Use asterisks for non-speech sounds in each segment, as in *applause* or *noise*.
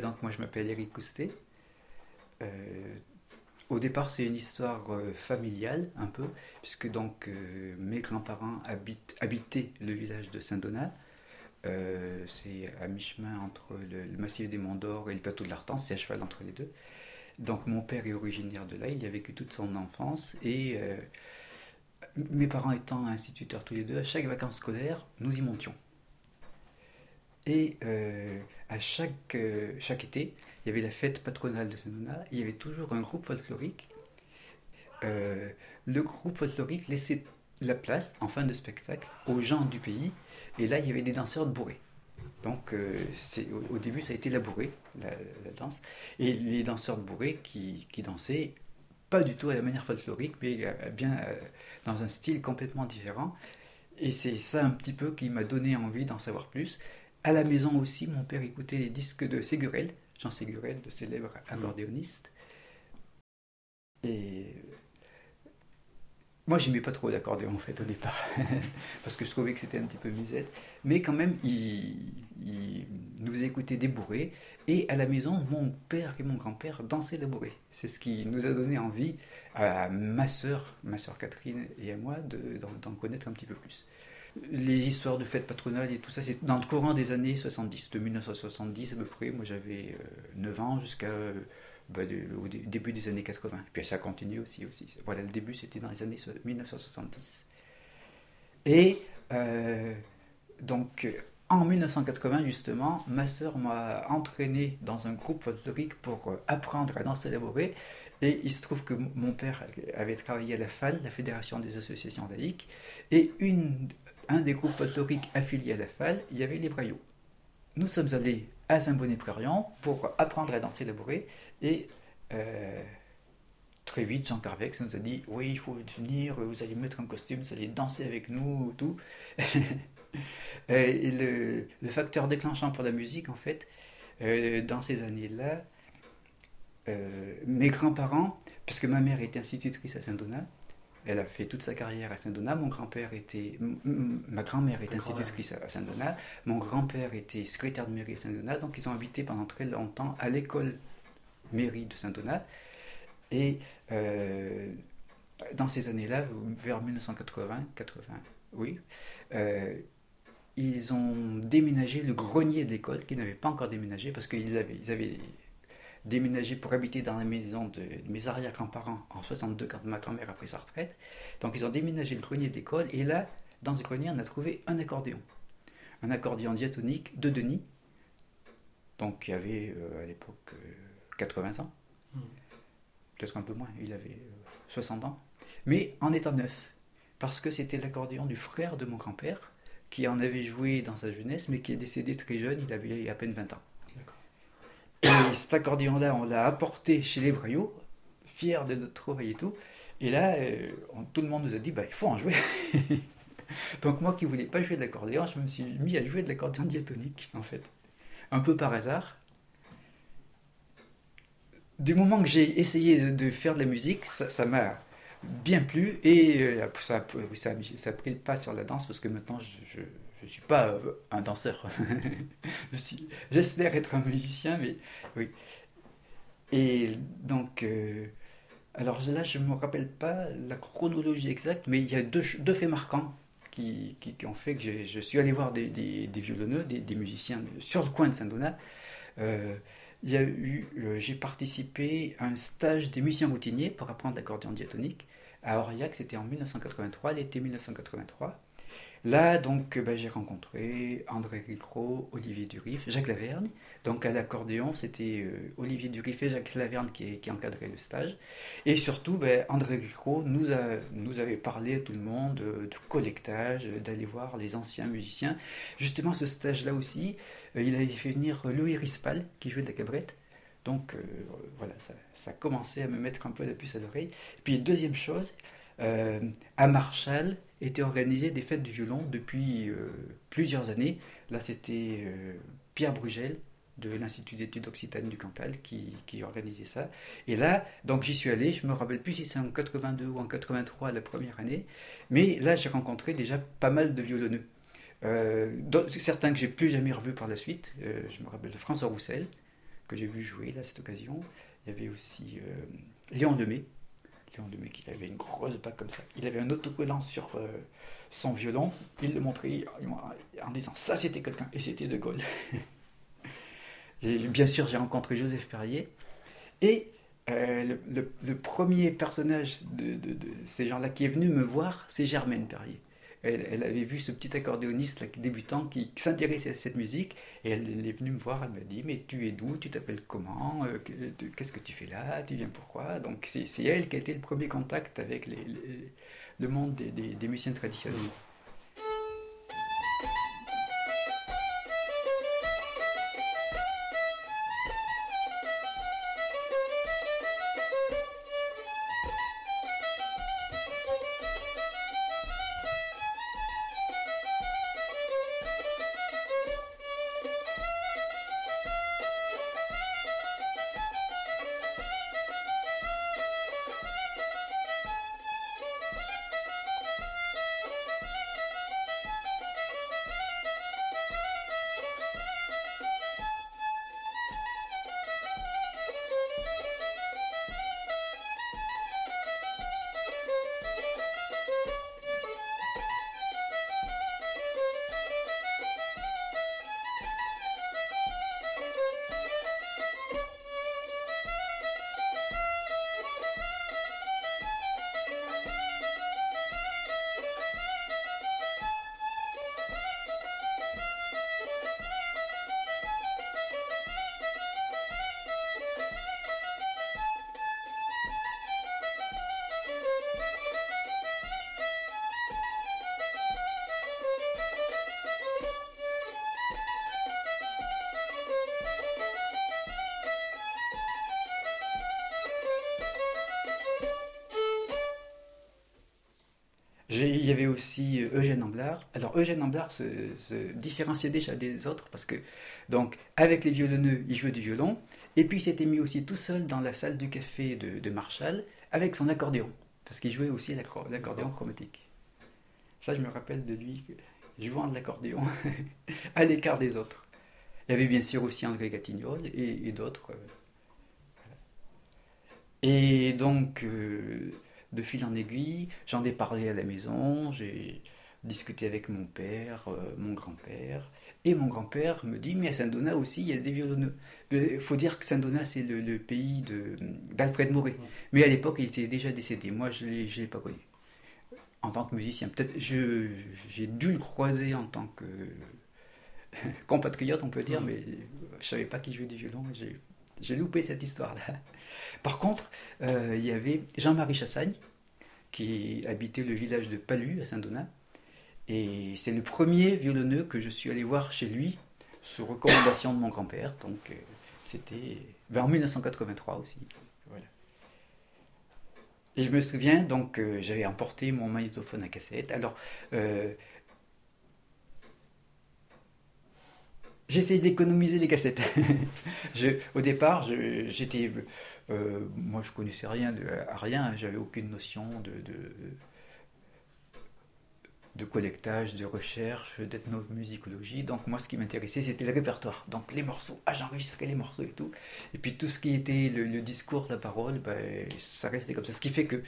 donc moi je m'appelle Eric Coustet. Euh, au départ, c'est une histoire euh, familiale, un peu, puisque donc euh, mes grands-parents habitaient le village de Saint-Donat. C'est à mi-chemin entre le, massif des Monts d'Or et le plateau de l'Artance, c'est à cheval entre les deux. Donc mon père est originaire de là, il y a vécu toute son enfance et mes parents étant instituteurs tous les deux, à chaque vacances scolaires, nous y montions. Et euh, à chaque, euh, chaque été, il y avait la fête patronale de Saint-Donat, il y avait toujours un groupe folklorique. Euh, le groupe folklorique laissait la place, en fin de spectacle, aux gens du pays, et là, il y avait des danseurs de bourrée. Donc, au, au, début, ça a été la bourrée, la, danse, et les danseurs de bourrée qui, qui, dansaient, pas du tout à la manière folklorique, mais bien dans un style complètement différent. Et c'est ça un petit peu qui m'a donné envie d'en savoir plus. À la maison aussi, mon père écoutait les disques de Ségurel, Jean Ségurel, le célèbre mm. accordéoniste. Et moi, j'aimais pas trop l'accordéon en fait au départ, *laughs* parce que je trouvais que c'était un petit peu musette. Mais quand même, il, nous écoutait des bourrées. Et à la maison, mon père et mon grand-père dansaient des bourrées. C'est ce qui nous a donné envie à ma soeur, ma soeur Catherine et à moi d'en connaître un petit peu plus les histoires de fêtes patronales et tout ça, c'est dans le courant des années 70, de 1970 à peu près. Moi j'avais 9 euh, ans jusqu'à euh, bah, au début des années 80. Puis ça continue aussi. aussi. Voilà, le début c'était dans les années 1970. Et euh, donc en 1980 justement, ma sœur m'a entraîné dans un groupe folklorique pour apprendre à danser la Et il se trouve que mon père avait travaillé à la FAL, la Fédération des associations laïques, et un des groupes folkloriques affiliés à la FAL, il y avait les Braillots. Nous sommes allés à Saint-Bonnet-Prérion pour apprendre à danser la bourrée et euh, très vite Jean Carvex nous a dit oui il faut venir, vous allez mettre un costume, vous allez danser avec nous, tout. *laughs* et le, facteur déclenchant pour la musique en fait, euh, dans ces années-là, euh, mes grands-parents, parce que ma mère était institutrice à Saint-Donat, elle a fait toute sa carrière à Saint-Donat. Mon grand-père était, ma grand-mère était institutrice à Saint-Donat. Mon grand-père était secrétaire de mairie à Saint-Donat. Donc ils ont habité pendant très longtemps à l'école mairie de Saint-Donat. Et euh, dans ces années-là, vers 1980, 80, oui, euh, ils ont déménagé le grenier de l'école, qui n'avait pas encore déménagé parce qu'ils avaient, ils avaient déménagé pour habiter dans la maison de, mes arrière-grands-parents en 62 quand ma grand-mère a pris sa retraite. Donc ils ont déménagé le grenier d'école et là, dans ce grenier, on a trouvé un accordéon. Un accordéon diatonique de Denis, donc qui avait euh, à l'époque 80 euh, ans, hmm. peut-être un peu moins, il avait 60 euh, ans, mais en état neuf, parce que c'était l'accordéon du frère de mon grand-père, qui en avait joué dans sa jeunesse, mais qui est décédé très jeune, il avait à peine 20 ans. Et cet accordéon-là, on l'a apporté chez les Braillots, fiers de notre travail et tout. Et là, euh, tout le monde nous a dit, bah, il faut en jouer. *laughs* Donc moi qui voulais pas jouer de l'accordéon, je me suis mis à jouer de l'accordéon diatonique, en fait. Un peu par hasard. Du moment que j'ai essayé de, faire de la musique, ça m'a bien plu et euh, ça, ça, a pris le pas sur la danse parce que maintenant je ne suis pas euh, un danseur. *laughs* J'espère être un musicien, mais oui. Et donc, euh, alors là, je ne me rappelle pas la chronologie exacte, mais il y a deux, faits marquants qui, ont fait que je suis allé voir des, des, violonneux, des, musiciens sur le coin de Saint-Donat. Euh, eu, j'ai participé à un stage des musiciens routiniers pour apprendre l'accordéon diatonique à Aurillac, c'était en 1983, l'été 1983. Là, donc, bah, j'ai rencontré André Ricro, Olivier Durif, Jacques Laverne. Donc, à l'accordéon, c'était euh, Olivier Durif et Jacques Laverne qui, encadraient le stage. Et surtout, bah, André Ricro nous, avait parlé à tout le monde de, collectage, d'aller voir les anciens musiciens. Justement, ce stage-là aussi, euh, il avait fait venir Louis Rispal, qui jouait de la cabrette. Donc, euh, voilà, ça, ça commençait à me mettre un peu la puce à l'oreille. Puis, deuxième chose, à Marshall, étaient organisées des fêtes du violon depuis euh, plusieurs années. Là, c'était euh, Pierre Brugel, de l'Institut d'études occitanes du Cantal qui, organisait ça. Et là, donc j'y suis allé, je me rappelle plus si c'est en 82 ou en 83 la première année, mais là j'ai rencontré déjà pas mal de violonneux. Euh, certains que j'ai plus jamais revus par la suite. Je me rappelle de François Roussel, que j'ai vu jouer là, cette occasion. Il y avait aussi euh, Léon Demey, qui avait une grosse bague comme ça. Il avait un autocollant sur son violon. Il le montrait en disant ça c'était quelqu'un. Et c'était De Gaulle. *laughs* bien sûr, j'ai rencontré Joseph Perrier. Et le, premier personnage de ces gens-là qui est venu me voir, c'est Germaine Perrier elle, avait vu ce petit accordéoniste débutant qui, s'intéressait à cette musique et elle, est venue me voir, elle m'a dit mais tu es d'où, tu t'appelles comment, euh, qu'est-ce que tu fais là, tu viens pourquoi Donc c'est elle qui a été le premier contact avec le monde des, des musiciens traditionnels. Il y avait aussi euh, Eugène Amblard. Alors Eugène Amblard se, différenciait déjà des autres parce que, donc, avec les violonneux, il jouait du violon. Et puis il s'était mis aussi tout seul dans la salle du café de, Marshall avec son accordéon. Parce qu'il jouait aussi l'accordéon chromatique. Ça, je me rappelle de lui jouant de l'accordéon *laughs* à l'écart des autres. Il y avait bien sûr aussi André Gatignol et, d'autres. Et donc, euh, de fil en aiguille, j'en ai parlé à la maison, j'ai discuté avec mon père, euh, mon grand-père, et mon grand-père me dit, mais à Saint-Donat aussi, il y a des violonneux. Il faut dire que Saint-Donat, c'est le, pays d'Alfred Mouret. Mais à l'époque, il était déjà décédé. Moi, je ne l'ai pas connu. En tant que musicien, peut-être j'ai dû le croiser en tant que *laughs* compatriote, on peut dire, mais je ne savais pas qu'il jouait du violon. J'ai loupé cette histoire-là. Par contre, euh, il y avait Jean-Marie Chassagne, qui habitait le village de Palu, à Saint-Donat. Et c'est le premier violonneux que je suis allé voir chez lui, sous recommandation de mon grand-père. Donc, euh, c'était en 1983 aussi. Et je me souviens, donc, euh, j'avais emporté mon magnétophone à cassette. Alors, J'essaye d'économiser les cassettes. *laughs* au départ, j'étais, euh, moi, je connaissais rien de, rien. J'avais aucune notion de, de, de collectage, de recherche, d'ethnomusicologie. Donc moi, ce qui m'intéressait, c'était le répertoire. Donc les morceaux, ah, j'enregistrais les morceaux et tout. Et puis tout ce qui était le, discours, la parole, ben, ça restait comme ça. Ce qui fait que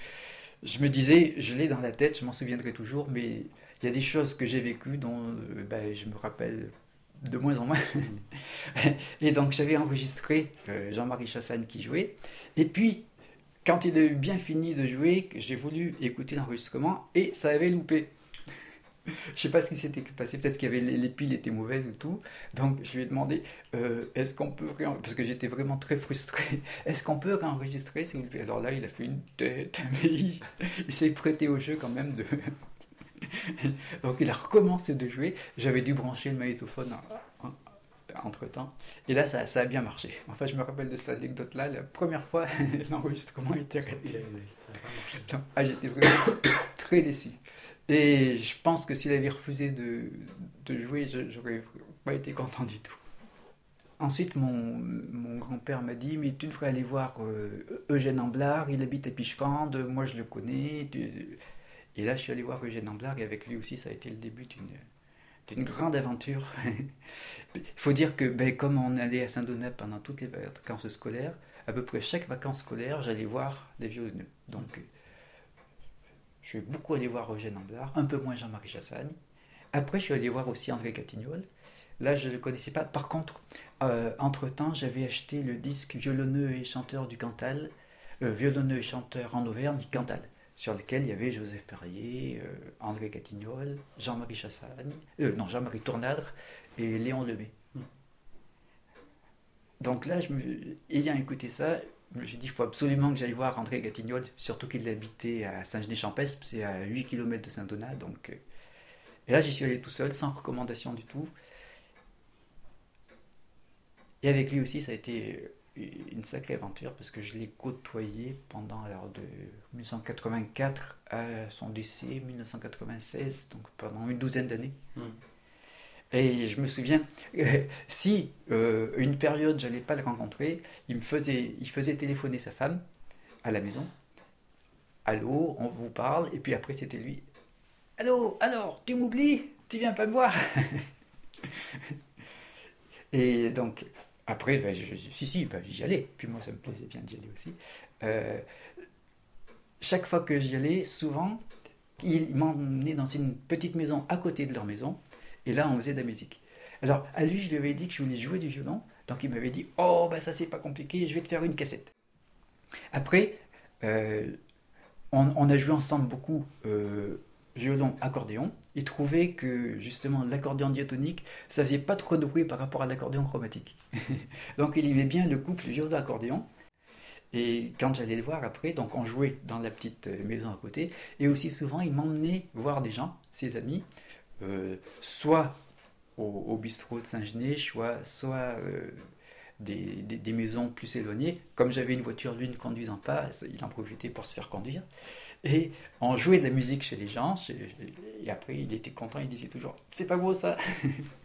je me disais, je l'ai dans la tête, je m'en souviendrai toujours, mais il y a des choses que j'ai vécues dont euh, ben, je me rappelle de moins en moins. *laughs* et donc j'avais enregistré euh, Jean-Marie Chassagne qui jouait. Et puis, quand il a bien fini de jouer, j'ai voulu écouter l'enregistrement et ça avait loupé. *laughs* Je sais pas ce qui s'était passé, peut-être qu'il y les, piles étaient mauvaises ou tout. Donc je lui ai demandé euh, est-ce qu'on peut parce que j'étais vraiment très frustré. *laughs* Est-ce qu'on peut réenregistrer Alors là, il a fait une tête, mais il s'est prêté au jeu quand même de *laughs* Donc il a recommencé de jouer. J'avais dû brancher le magnétophone entre temps. Et là, ça, ça, a bien marché. Enfin, je me rappelle de cette anecdote-là. La première fois, *laughs* l'enregistrement était arrêté. Ah, j'étais vraiment *coughs* très déçu. Et je pense que s'il avait refusé de, de jouer, j'aurais pas été content du tout. ensuite, mon, mon grand-père m'a dit Mais tu devrais aller voir euh, Eugène Amblard, il habite à Pichecande, moi je le connais. Et là, je suis allé voir Eugène Amblard, et avec lui aussi, ça a été le début d'une grande aventure. *laughs* Il faut dire que, ben, comme on allait à Saint-Donat pendant toutes les vacances scolaires, à peu près chaque vacances scolaires, j'allais voir des violoneux. Donc, je suis beaucoup allé voir Eugène Amblard, un peu moins Jean-Marie Chassagne. Après, je suis allé voir aussi André Catignol. Là, je ne le connaissais pas. Par contre, euh, entre-temps, j'avais acheté le disque Violonneux et chanteur du Cantal, euh, Violonneux et chanteur en Auvergne Cantal, sur lequel il y avait Joseph Perrier, euh, André Catignol, Jean-Marie Chassagne, non, Jean-Marie Tournadre et Léon Lemay. Hmm. Donc là, je me, ayant écouté ça, je me suis dit, il faut absolument que j'aille voir André Gatignol, surtout qu'il habitait à Saint-Genis-Champestre, c'est à 8 km de Saint-Donat. Donc, et là, j'y suis allé tout seul, sans recommandation du tout. Et avec lui aussi, ça a été une sacrée aventure parce que je l'ai côtoyé pendant alors de 1984 à son décès 1996, donc pendant une douzaine d'années. Hmm. Et je me souviens, *laughs* si euh, une période j'allais pas le rencontrer, il me faisait, il faisait téléphoner sa femme à la maison. Allô, on vous parle, et puis après c'était lui. Allô, alors, tu m'oublies? Tu viens pas me voir? *laughs* Et donc, après, ben, si, si, ben, j'y allais. Puis moi, ça me plaisait bien d'y aller aussi. Euh, chaque fois que j'y allais, souvent, ils m'emmenaient dans une petite maison à côté de leur maison. Et là, on faisait de la musique. Alors, à lui, je lui avais dit que je voulais jouer du violon. Donc, il m'avait dit Oh, ben ça, c'est pas compliqué, je vais te faire une cassette. Après, euh, on, a joué ensemble beaucoup euh, violon, accordéon, il trouvait que justement l'accordéon diatonique, ça faisait pas trop de bruit par rapport à l'accordéon chromatique. *laughs* donc il aimait bien le couple violon-accordéon. Et quand j'allais le voir après, donc on jouait dans la petite euh, maison à côté, et aussi souvent il m'emmenait voir des gens, ses amis, euh, soit au, bistrot de Saint-Genis, soit, soit euh, des, des, maisons plus éloignées. Comme j'avais une voiture, lui ne conduisant pas, il en profitait pour se faire conduire. Et on jouait de la musique chez les gens, et après il était content, il disait toujours C'est pas beau ça *laughs*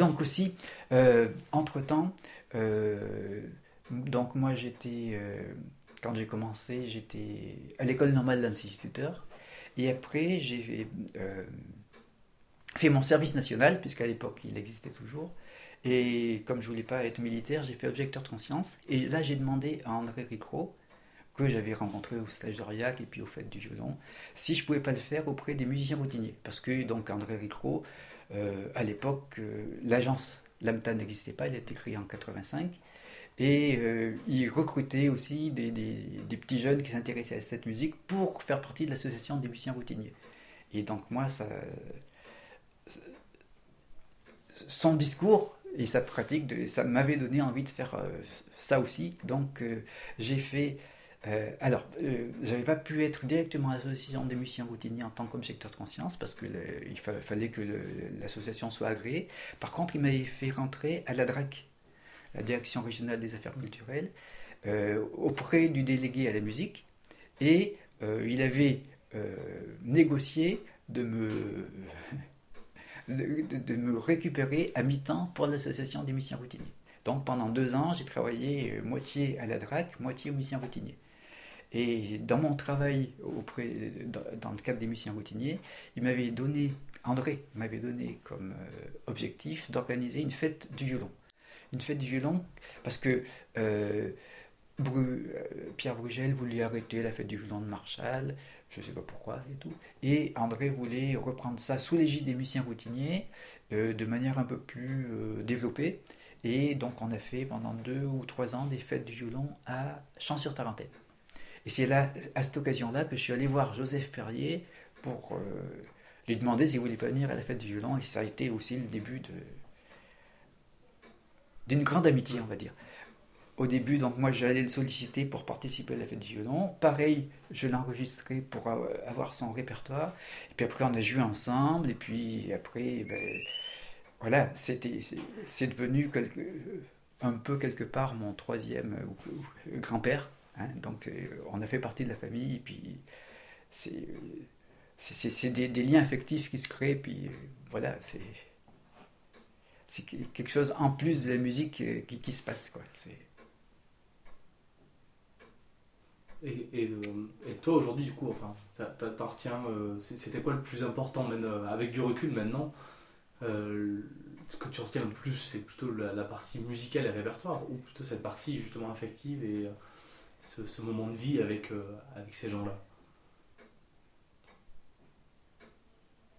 donc aussi, euh, entre-temps, euh, donc moi j'étais, euh, quand j'ai commencé, j'étais à l'école normale d'instituteur. Et après, j'ai fait mon service national, puisqu'à l'époque il existait toujours. Et comme je voulais pas être militaire, j'ai fait objecteur de conscience. Et là, j'ai demandé à André Ricro, que j'avais rencontré au stage d'Aurillac et puis au fait du violon, si je pouvais pas le faire auprès des musiciens routiniers. Parce que donc André Ricro, euh, à l'époque, euh, l'agence Lamta n'existait pas, il a été créé en 85. Et euh, il recrutait aussi des, petits jeunes qui s'intéressaient à cette musique pour faire partie de l'association des musiciens routiniers. Et donc moi, son discours et sa pratique, ça m'avait donné envie de faire ça aussi. Donc j'ai fait euh, alors, euh, j'avais pas pu être directement à l'association des musiciens routiniers en tant qu'objecteur de conscience parce qu'il fallait que l'association soit agréée. Par contre, il m'avait fait rentrer à la DRAC, la Direction régionale des affaires culturelles, euh, auprès du délégué à la musique, et il avait négocié de me, *laughs* de me récupérer à mi-temps pour l'association des musiciens routiniers. Donc pendant deux ans, j'ai travaillé moitié à la DRAC, moitié aux musiciens routiniers. Et dans mon travail auprès, dans, le cadre des musiciens routiniers, il m'avait donné, André m'avait donné comme euh, objectif d'organiser une fête du violon. Une fête du violon, parce que euh, Pierre Brugel voulait arrêter la fête du violon de Marshall, je ne sais pas pourquoi et tout. Et André voulait reprendre ça sous l'égide des musiciens routiniers, de manière un peu plus développée. Et donc on a fait pendant deux ou trois ans des fêtes du violon à Champs-sur-Tarentaine. Et c'est là, à cette occasion-là, que je suis allé voir Joseph Perrier pour euh, lui demander s'il voulait pas venir à la fête du violon. Et ça a été aussi le début d'une grande amitié, on va dire. Au début, donc moi, j'allais le solliciter pour participer à la fête du violon. Pareil, je l'ai enregistré pour avoir son répertoire. Et puis après, on a joué ensemble. Et puis après, ben, voilà, c'est devenu un peu quelque part mon troisième euh, grand-père. Hein. donc euh, on a fait partie de la famille, et puis c'est, c'est, des, liens affectifs qui se créent, puis euh, voilà, c'est, quelque chose en plus de la musique qui, se passe. Quoi. Et, et, toi aujourd'hui du coup, enfin, t'en retiens, c'était quoi le plus important avec du recul maintenant euh, ce que tu retiens le plus, c'est plutôt la, partie musicale et répertoire, ou plutôt cette partie justement affective et euh, ce, moment de vie avec, euh, avec ces gens-là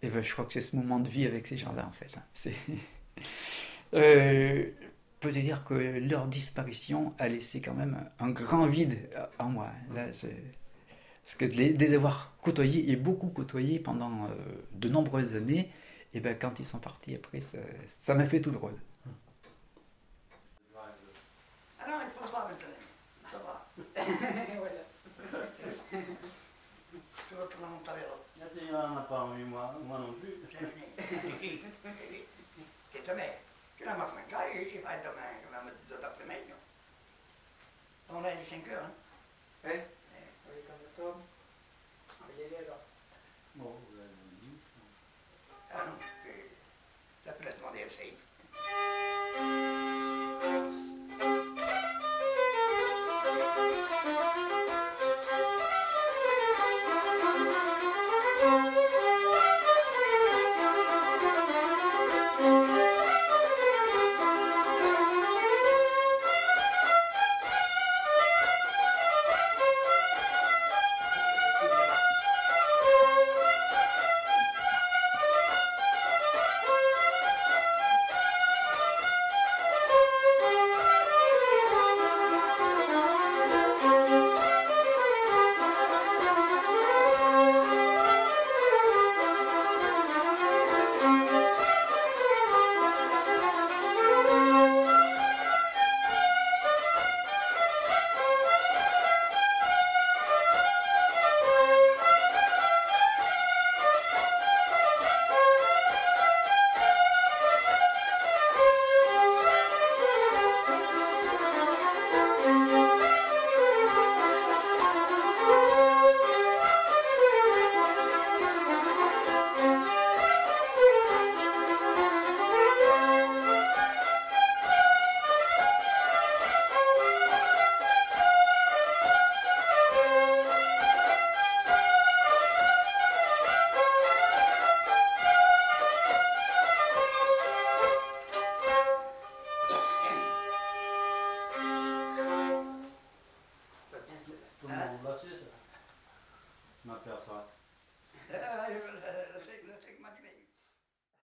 et eh ben, je crois que c'est ce moment de vie avec ces gens-là, en fait. Hein. C'est... je peux te dire que leur disparition a laissé quand même un grand vide en moi. Là, Parce que de les, avoir côtoyés, et beaucoup côtoyés pendant de nombreuses années, et bien quand ils sont partis après, ça m'a fait tout drôle. Ah non, il faut pas maintenant. Ça va. Voilà. Tu vas tourner mon tavero. Il n'en a pas envie, moi, moi non plus. E também, che la macchina cari, e vai demain, come a mezzogiorno après-midi. On est à 5 heures. Hein? Eh? Eh. Oui, comme le tome. On va y aller alors. Bon, Ah non, l'appellation des essais.